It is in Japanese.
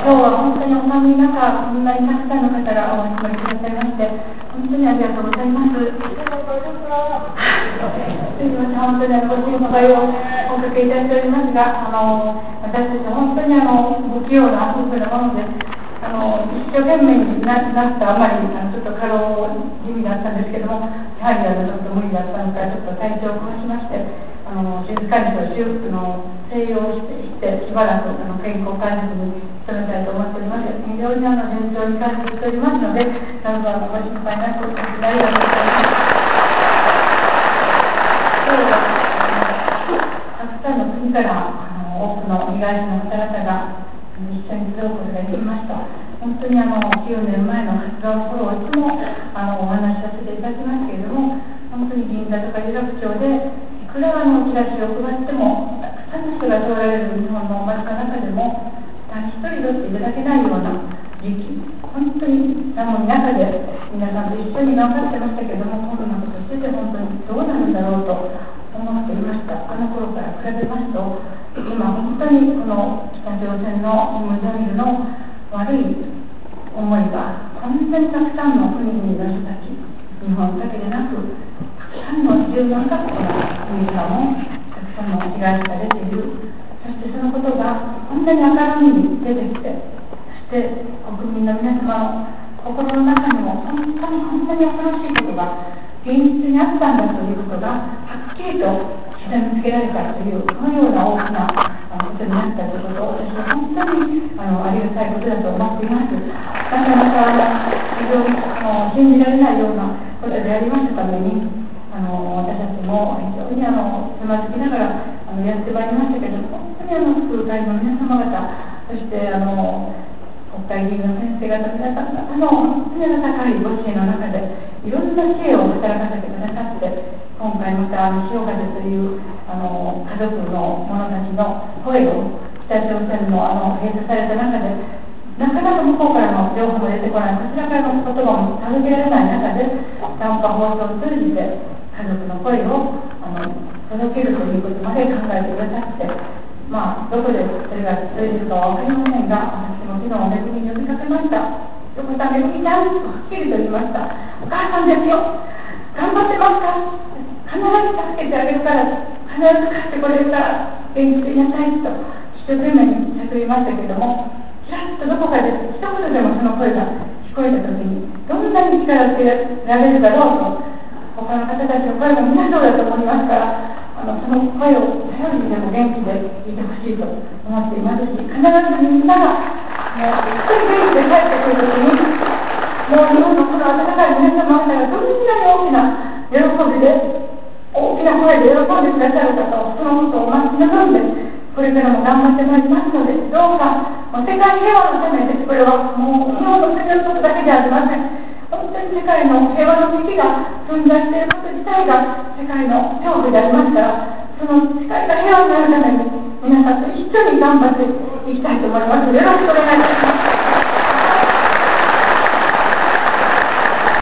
今日は本当にお寒い中、こんなにたくさんの方がお集まりくださいまして、本当にありがとうございます。すみません、本当にあのご心配をおかけいたしておりますが、あの私たちは本当にあの不器用な夫婦なもので、あの一生懸命になったあまりあのちょっと過労気味だったんですけどもやはりあのちょっと無理だったのかちょっと体調を壊しまして静かにと修復の静養してしてしばらくあの健康管理に努めたいと思っております非常にあの順調に管理しておりますのでどうぞご心配なくお聞きありがとうございます今日はたくさんの国からあの多くの被害者の方々が一緒に過ごすことができました。本当にあの9年前の活動頃いつもあのお話しさせていただきますけれども、本当に銀座とか有楽町で、くらのチラシを配っても、たくさんの人が通られる日本の街の中でも、誰一人取っていただけないような時期、本当になの中で皆さんと一緒に頑張ってましたけども、コロナとしてて本当にどうなるんだろうと思っていました。あの頃から比べますと、今本当にこの北朝鮮のムジャミルの悪い思いがこんなにたくさんの国々の人たち日本だけでなくたくさんの14カ国の国からもたくさんの被害者が出ているそしてそのことがこんなに明るみに出てきてそして国民の皆様の心の中にも本当に本当に恐ろしいことが現実にあったんだということがはっきりと下につけられたという、このような大きなことになったということを、私は本当にあのありがたいことだと思っています。なかなか非常にあの信じられないようなことでありましたために、あの私たちも非常にあのつまずきながらあのやってまいりましたけれども、本当にあの副会の皆様方、そしてあの国会議員の先生方、皆さん方の本当に高いご支援の中で、いろんな知恵を働かせてくださって、今回また潮風というあの家族の者たちの声を北朝鮮のあの閉鎖された中でなかなか向こうからの情報も出てこない。こちらからの言葉も届けられない中で短波放送を通じて家族の声を届けるということまで考えてくださってまあどこでそれが通じるかは分かりませんが私も昨日めぐみに呼びかけました。横田めぐみちゃんとはっきりと言いました。お母さんですよ。頑張ってますか？必ず助けてあげるから、必ず買ってこれるから、元気でいなさいと、一生懸命に叫びましたけども、ちらっとどこかで一言でもその声が聞こえたときに、どんなに力をつけられるだろうと、他の方たちの声も皆そうだと思いますから、あのその声を頼りにでも元気でいてほしいと思っています。し、必ずみんなが、もう一人元気で帰ってくるときに、もう日本のこの温かい皆様方がどんなに大きな喜びで大きな声で喜んでくださる方をそのことを待ち望んでこれからも頑張ってまいります。のでどうか世界平和のためです。これはもう日本の国のことだけではありません世界の平和の危機が存在していること自体が世界の恐怖でありますからその世界が平和になるために皆さんと一緒に頑張っていきたいと思います。よろしくお願いします。